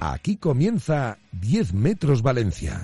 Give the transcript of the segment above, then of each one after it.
Aquí comienza 10 metros Valencia.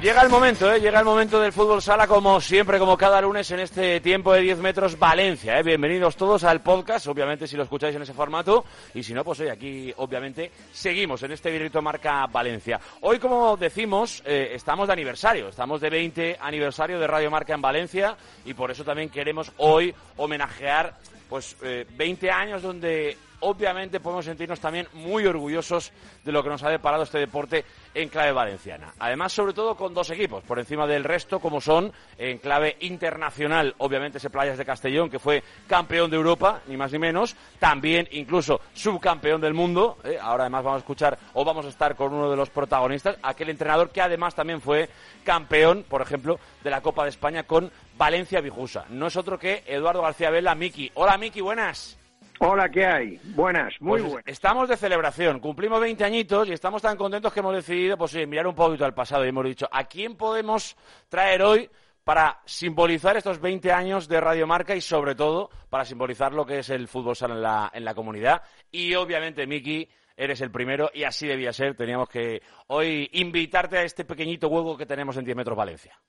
Llega el momento, ¿eh? llega el momento del fútbol sala como siempre, como cada lunes en este tiempo de 10 metros Valencia. ¿eh? Bienvenidos todos al podcast, obviamente si lo escucháis en ese formato y si no, pues hoy aquí obviamente seguimos en este directo marca Valencia. Hoy, como decimos, eh, estamos de aniversario, estamos de 20 aniversario de Radio Marca en Valencia y por eso también queremos hoy homenajear pues 20 años donde obviamente podemos sentirnos también muy orgullosos de lo que nos ha deparado este deporte en clave valenciana. Además, sobre todo con dos equipos por encima del resto, como son en clave internacional, obviamente ese Playas de Castellón, que fue campeón de Europa, ni más ni menos, también incluso subcampeón del mundo. ¿eh? Ahora además vamos a escuchar o vamos a estar con uno de los protagonistas, aquel entrenador que además también fue campeón, por ejemplo, de la Copa de España con Valencia Vijusa. No es otro que Eduardo García Vela, Miki. Hola Miki, buenas. Hola, ¿qué hay? Buenas, muy Pues buenas. Estamos de celebración, cumplimos 20 añitos y estamos tan contentos que hemos decidido pues, sí, mirar un poquito al pasado y hemos dicho, ¿a quién podemos traer hoy para simbolizar estos 20 años de Radio Marca y sobre todo para simbolizar lo que es el fútbol sala en la, en la comunidad? Y obviamente, Miki, eres el primero y así debía ser. Teníamos que hoy invitarte a este pequeñito hueco que tenemos en 10 metros Valencia.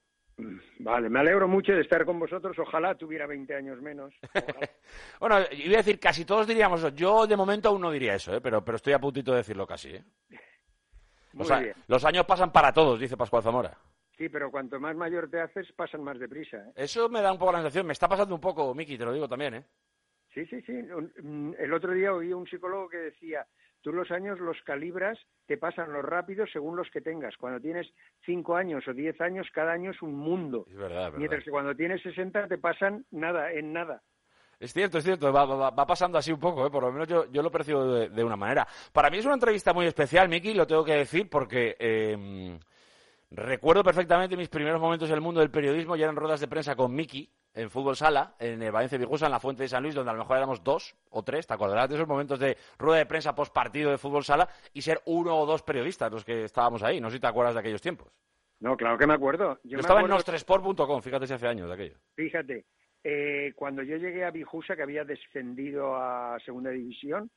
Vale, me alegro mucho de estar con vosotros. Ojalá tuviera 20 años menos. Bueno, iba a decir, casi todos diríamos eso. Yo de momento aún no diría eso, ¿eh? pero, pero estoy a puntito de decirlo casi. ¿eh? Los, bien. los años pasan para todos, dice Pascual Zamora. Sí, pero cuanto más mayor te haces, pasan más deprisa. ¿eh? Eso me da un poco la sensación. Me está pasando un poco, Miki, te lo digo también, ¿eh? Sí, sí, sí. Mm, El otro día oí un psicólogo que decía, tú los años los calibras, te pasan los rápidos según los que tengas. Cuando tienes 5 años o 10 años, cada año es un mundo. Es verdad, verdad. Mientras que cuando tienes 60 te pasan nada, en nada. Es cierto, es cierto, va, va- va pasando así un poco, ¿eh? por lo menos yo, yo lo percibo de, de una manera. Para mí es una entrevista muy especial, Miki, lo tengo que decir, porque eh, recuerdo perfectamente mis primeros momentos en el mundo del periodismo, ya eran ruedas de prensa con Miki, en Fútbol Sala, en el Valencia Vijusa, en la Fuente de San Luis, donde a lo mejor éramos dos o tres, ¿te acordarás de esos momentos de rueda de prensa post partido de Fútbol Sala y ser uno o dos periodistas los que estábamos ahí? No sé si te acuerdas de aquellos tiempos. No, claro que me acuerdo. Yo, Yo, me estaba acuerdo- en nostresport.com, fíjate si hace años de aquello. Fíjate, eh, cuando yo llegué a Bijusa, que había descendido a Segunda División,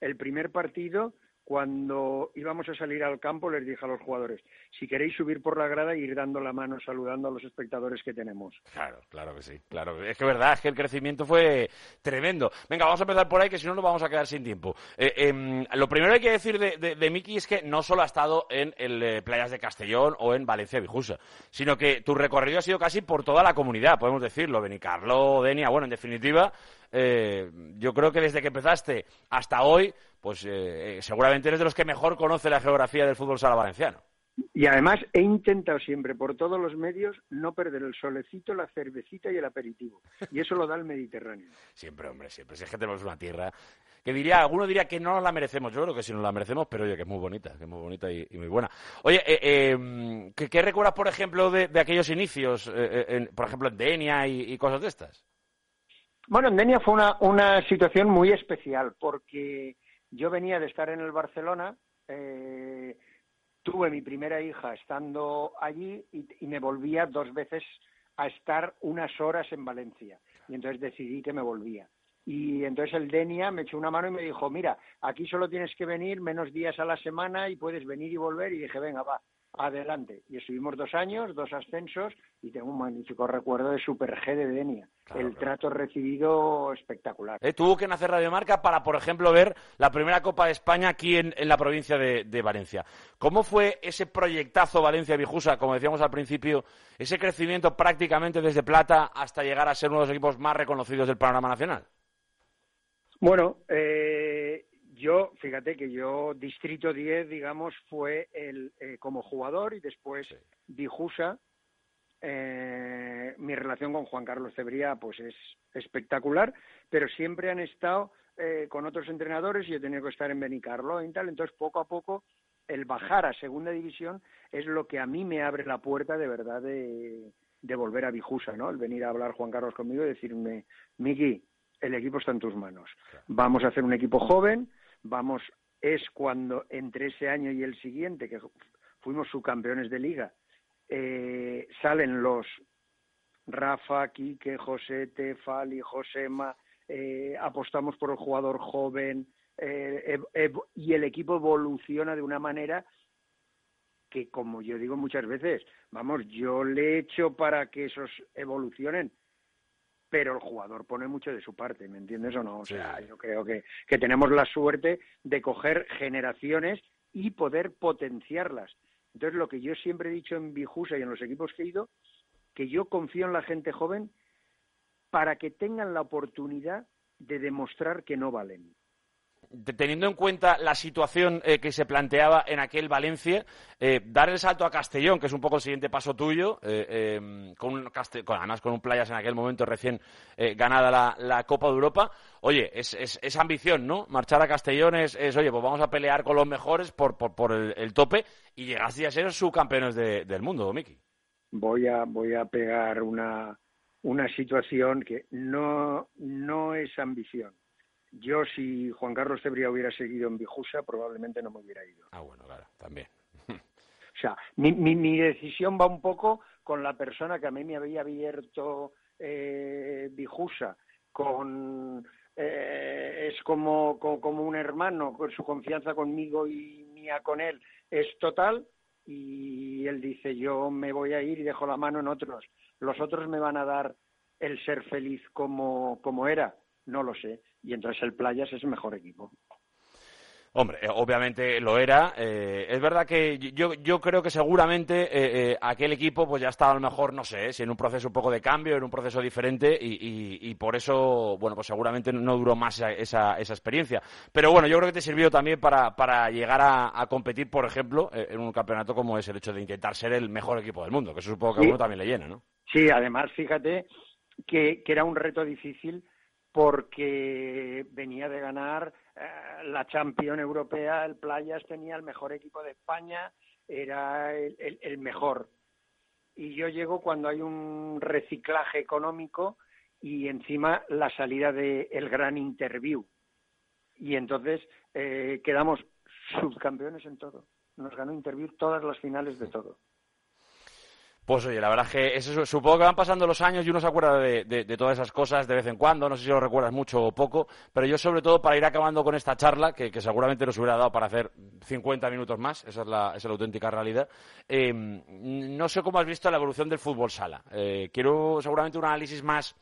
el primer partido, cuando íbamos a salir al campo, les dije a los jugadores, si queréis subir por la grada, ir dando la mano, saludando a los espectadores que tenemos. Claro, claro que sí, claro. Es que verdad, es que el crecimiento fue tremendo. Venga, vamos a empezar por ahí, que si no nos vamos a quedar sin tiempo. Eh, em, lo primero que hay que decir de, de, de Miki es que no solo ha estado en el eh, Playas de Castellón o en Valencia Vijusa, sino que tu recorrido ha sido casi por toda la comunidad, podemos decirlo. Benicarlo, Denia, bueno, en definitiva, eh, yo creo que desde que empezaste hasta hoy, pues eh, eh, seguramente eres de los que mejor conoce la geografía del fútbol sala valenciano. Y además he intentado siempre, por todos los medios, no perder el solecito, la cervecita y el aperitivo. Y eso lo da el Mediterráneo. Siempre, hombre, siempre. Si es que tenemos una tierra que diría, alguno diría que no nos la merecemos. Yo creo que sí nos la merecemos, pero oye, que es muy bonita, que es muy bonita y, y muy buena. Oye, eh, eh, ¿qué, qué recuerdas, por ejemplo, de, de aquellos inicios, eh, en- por ejemplo, en Denia y, y cosas de estas? Bueno, en Denia fue una, una situación muy especial porque yo venía de estar en el Barcelona, eh, tuve mi primera hija estando allí y, y me volvía dos veces a estar unas horas en Valencia. Y entonces decidí que me volvía. Y entonces el Denia me echó una mano y me dijo, mira, aquí solo tienes que venir menos días a la semana y puedes venir y volver. Y dije, venga, va, adelante. Y estuvimos dos años, dos ascensos y tengo un magnífico recuerdo de Super G de Denia. Claro, el claro. trato recibido espectacular. Eh, Tuvo que nacer Radio Marca para, por ejemplo, ver la primera Copa de España aquí en, en la provincia de, de Valencia. ¿Cómo fue ese proyectazo Valencia-Vijusa, como decíamos al principio, ese crecimiento prácticamente desde Plata hasta llegar a ser uno de los equipos más reconocidos del panorama nacional? Bueno, eh, yo, fíjate que yo, Distrito 10, digamos, fue el eh, como jugador y después Sí. Dijusa. Eh, mi relación con Juan Carlos Cebría pues es espectacular, pero siempre han estado eh, con otros entrenadores y he tenido que estar en Benicarlo y tal, entonces poco a poco el bajar a segunda división es lo que a mí me abre la puerta de verdad de, de volver a Bijusa, ¿no? El venir a hablar Juan Carlos conmigo y decirme, Miki, el equipo está en tus manos. Vamos a hacer un equipo joven, vamos, es cuando entre ese año y el siguiente, que fuimos subcampeones de liga, eh, salen los Rafa, Quique, José, Tefali, Josema, eh, apostamos por el jugador joven, eh, y el equipo evoluciona de una manera que, como yo digo muchas veces, vamos, yo le he hecho para que esos evolucionen, pero el jugador pone mucho de su parte, ¿me entiendes o no? O sea, yo creo que, que tenemos la suerte de coger generaciones y poder potenciarlas. Entonces, lo que yo siempre he dicho en Bijusa y en los equipos que he ido, que yo confío en la gente joven para que tengan la oportunidad de demostrar que no valen teniendo en cuenta la situación eh, que se planteaba en aquel Valencia, eh, dar el salto a Castellón, que es un poco el siguiente paso tuyo, eh, em, con, un además con un Playas en aquel momento recién ganada la, Copa de Europa, oye, es, es, ambición, ¿no? Marchar a Castellón es, oye, pues vamos a pelear con los mejores por, por, el, tope y llegaste a ser subcampeones del mundo, Miki. Voy a, voy a pegar una, una situación que no es ambición yo, si Juan Carlos Cebría hubiera seguido en Bijusa, probablemente no me hubiera ido. Ah, bueno, claro, también. o sea, mi, mi, decisión va un poco con la persona que a mí me había abierto eh, Bijusa, con eh, es como, como, un hermano, con su confianza conmigo y mía con él es total y él dice yo me voy a ir y dejo la mano en otros. Los otros me van a dar el ser feliz como, como era, no lo sé y entonces el Playas es el mejor equipo. Hombre, eh, obviamente lo era. Eh, es verdad que yo, yo creo que seguramente eh, aquel equipo pues ya estaba a lo mejor, no sé, si en un proceso un poco de cambio, en un proceso diferente y, por eso, bueno, pues seguramente no duró más esa, esa, experiencia. Pero bueno, yo creo que te sirvió también para, para llegar a, competir, por ejemplo, en un campeonato como es el hecho de intentar ser el mejor equipo del mundo, que eso supongo que a uno también le llena, ¿no? Sí, además, fíjate que, que era un reto difícil porque venía de ganar eh, la Champions Europea, el Playas tenía el mejor equipo de España, era el, mejor. Y yo llego cuando hay un reciclaje económico y encima la salida del el gran interview. Y entonces eh, quedamos subcampeones en todo. Nos ganó interview todas las finales de todo. Pues oye, la verdad es que eso, supongo que van pasando los años y uno se acuerda de, todas esas cosas de vez en cuando, no sé si lo recuerdas mucho o poco, pero yo sobre todo para ir acabando con esta charla, que, seguramente nos hubiera dado para hacer 50 minutos más, esa es la, esa la auténtica realidad, eh, no sé cómo has visto la evolución del fútbol sala. Eh, quiero seguramente un análisis más...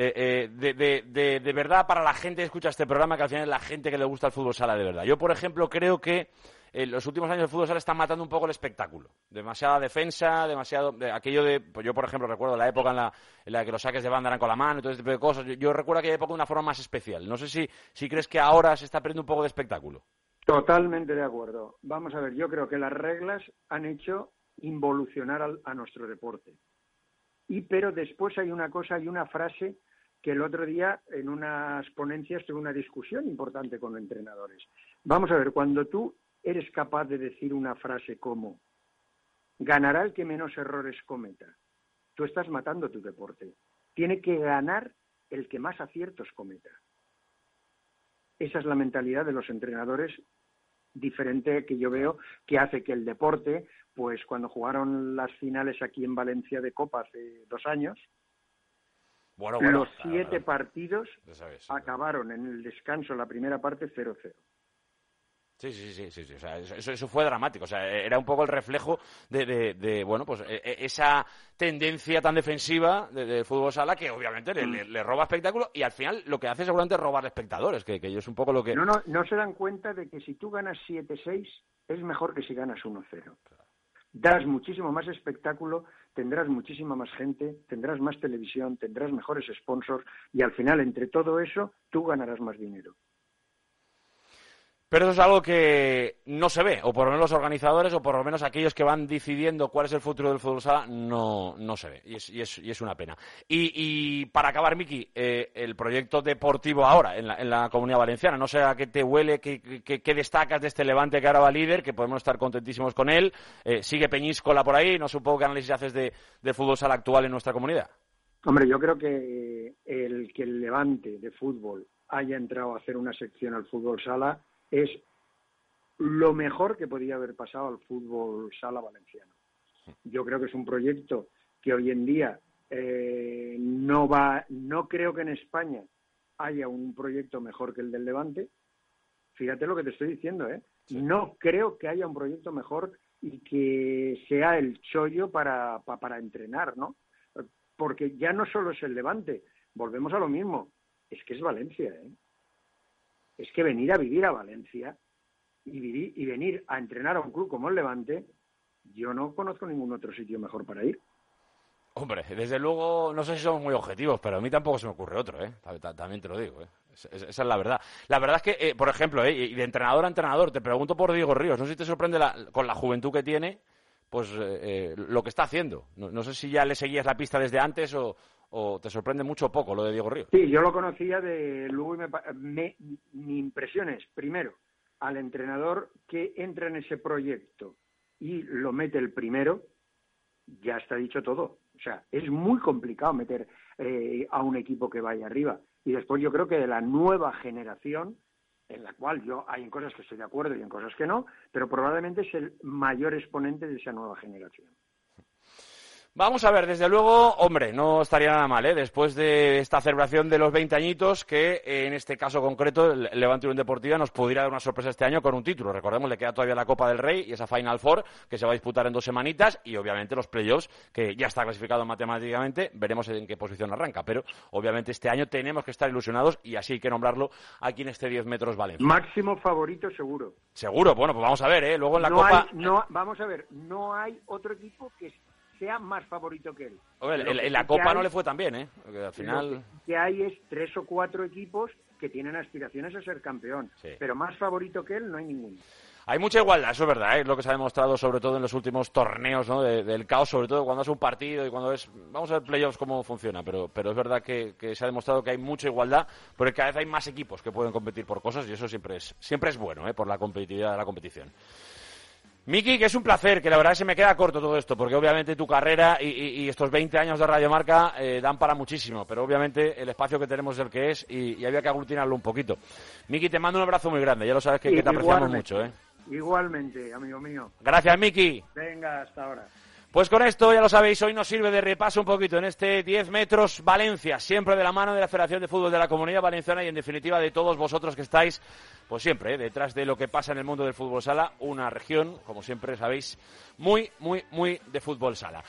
Eh, de, de, de, verdad para la gente que escucha este programa, que al final es la gente que le gusta el fútbol sala de verdad. Yo, por ejemplo, creo que en los últimos años el fútbol sala está matando un poco el espectáculo. Demasiada defensa, demasiado. aquello de. Pues yo, por ejemplo, recuerdo la época en la, que los saques de banda eran con la mano y todo ese tipo de cosas. Yo, recuerdo aquella época de una forma más especial. No sé si, si crees que ahora se está perdiendo un poco de espectáculo. Totalmente de acuerdo. Vamos a ver, yo creo que las reglas han hecho involucionar a nuestro deporte. Y pero después hay una cosa y una frase que el otro día en unas ponencias tuve una discusión importante con entrenadores. Vamos a ver, cuando tú eres capaz de decir una frase como ganará el que menos errores cometa. Tú estás matando tu deporte. Tiene que ganar el que más aciertos cometa. Esa es la mentalidad de los entrenadores diferente que yo veo que hace que el deporte, pues cuando jugaron las finales aquí en Valencia de Copa hace dos años, los siete partidos acabaron en el descanso, la primera parte 0-0. Sí, sí, sí, sí, O sea, eso, eso, fue dramático. O sea, era un poco el reflejo de, de, bueno, pues e, e, esa tendencia tan defensiva del fútbol sala que obviamente le, le, roba espectáculo y al final lo que hace seguramente es robar espectadores, que, que es un poco lo que... No, no, no se dan cuenta de que si tú ganas 7-6 es mejor que si ganas 1-0. Das muchísimo más espectáculo, tendrás muchísima más gente, tendrás más televisión, tendrás mejores sponsors y al final entre todo eso tú ganarás más dinero. Pero eso es algo que no se ve, o por lo menos los organizadores, o por lo menos aquellos que van decidiendo cuál es el futuro del fútbol sala, no, no se ve. Y es, y es, y es una pena. Y, y, para acabar, Miki, eh, el proyecto deportivo ahora en la, en la, comunidad valenciana. No sé a qué te huele, qué, qué, destacas de este Levante que ahora va líder, que podemos estar contentísimos con él. Eh, sigue Peñíscola por ahí. No supongo qué análisis haces de fútbol sala actual en nuestra comunidad. Hombre, yo creo que el que el Levante de fútbol haya entrado a hacer una sección al fútbol sala es lo mejor que podía haber pasado al fútbol sala valenciano. Yo creo que es un proyecto que hoy en día eh, no va, no creo que en España haya un proyecto mejor que el del Levante, Fíjate lo que te estoy diciendo, ¿eh? No creo que haya un proyecto mejor y que sea el chollo para, para, entrenar, ¿no? Porque ya no solo es el Levante, volvemos a lo mismo, es que es Valencia, ¿eh? Es que venir a vivir a Valencia y, venir a entrenar a un club como el Levante, yo no conozco ningún otro sitio mejor para ir. Hombre, desde luego, no sé si somos muy objetivos, pero a mí tampoco se me ocurre otro, ¿eh? También te lo digo, ¿eh? Esa es la verdad. La verdad es que, eh, por ejemplo, ¿eh? y de entrenador a entrenador, te pregunto por Diego Ríos, no sé si te sorprende con la juventud que tiene, pues eh, lo que está haciendo. No, sé si ya le seguías la pista desde antes o, te sorprende mucho o poco lo de Diego Ríos. Sí, yo lo conocía de luego me, mi impresión es, primero, al entrenador que entra en ese proyecto y lo mete el primero, ya está dicho todo. O sea, es muy complicado meter eh, a un equipo que vaya arriba. Y después yo creo que de la nueva generación, en la cual yo hay en cosas que estoy de acuerdo y en cosas que no, pero probablemente es el mayor exponente de esa nueva generación. Vamos a ver, desde luego, hombre, no estaría nada mal, ¿eh? Después de esta celebración de los 20 añitos, que en este caso concreto, el Levante Unión Deportiva nos pudiera dar una sorpresa este año con un título. Recordemos, le queda todavía la Copa del Rey y esa Final Four que se va a disputar en dos semanitas y obviamente los playoffs, que ya está clasificado matemáticamente, veremos en qué posición arranca. Pero obviamente este año tenemos que estar ilusionados y así hay que nombrarlo aquí en este 10 metros Valencia. Máximo favorito seguro. Seguro, bueno, pues vamos a ver, ¿eh? Luego en la Copa... no, vamos a ver, no hay otro equipo que sea más favorito que él. en, la Copa no le fue tan bien, ¿eh? al final... Lo que, hay es tres o cuatro equipos que tienen aspiraciones a ser campeón, pero más favorito que él no hay ninguno. Hay mucha igualdad, eso es verdad, ¿eh? es lo que se ha demostrado sobre todo en los últimos torneos ¿no? del caos, sobre todo cuando es un partido y cuando es... Vamos a ver playoffs cómo funciona, pero, pero es verdad que, se ha demostrado que hay mucha igualdad, porque cada vez hay más equipos que pueden competir por cosas y eso siempre es, siempre es bueno ¿eh? por la competitividad de la competición. Miki, que es un placer, que la verdad se me queda corto todo esto, porque obviamente tu carrera y, estos 20 años de Radiomarca eh, dan para muchísimo, pero obviamente el espacio que tenemos es el que es y, había que aglutinarlo un poquito. Miki, te mando un abrazo muy grande, ya lo sabes que, te apreciamos mucho. ¿eh? Igualmente, amigo mío. Gracias, Miki. Venga, hasta ahora. Pues con esto, ya lo sabéis, hoy nos sirve de repaso un poquito en este 10 metros Valencia, siempre de la mano de la Federación de Fútbol de la Comunidad Valenciana y en definitiva de todos vosotros que estáis, pues siempre, ¿eh? detrás de lo que pasa en el mundo del fútbol sala, una región, como siempre sabéis, muy, muy, muy de fútbol sala.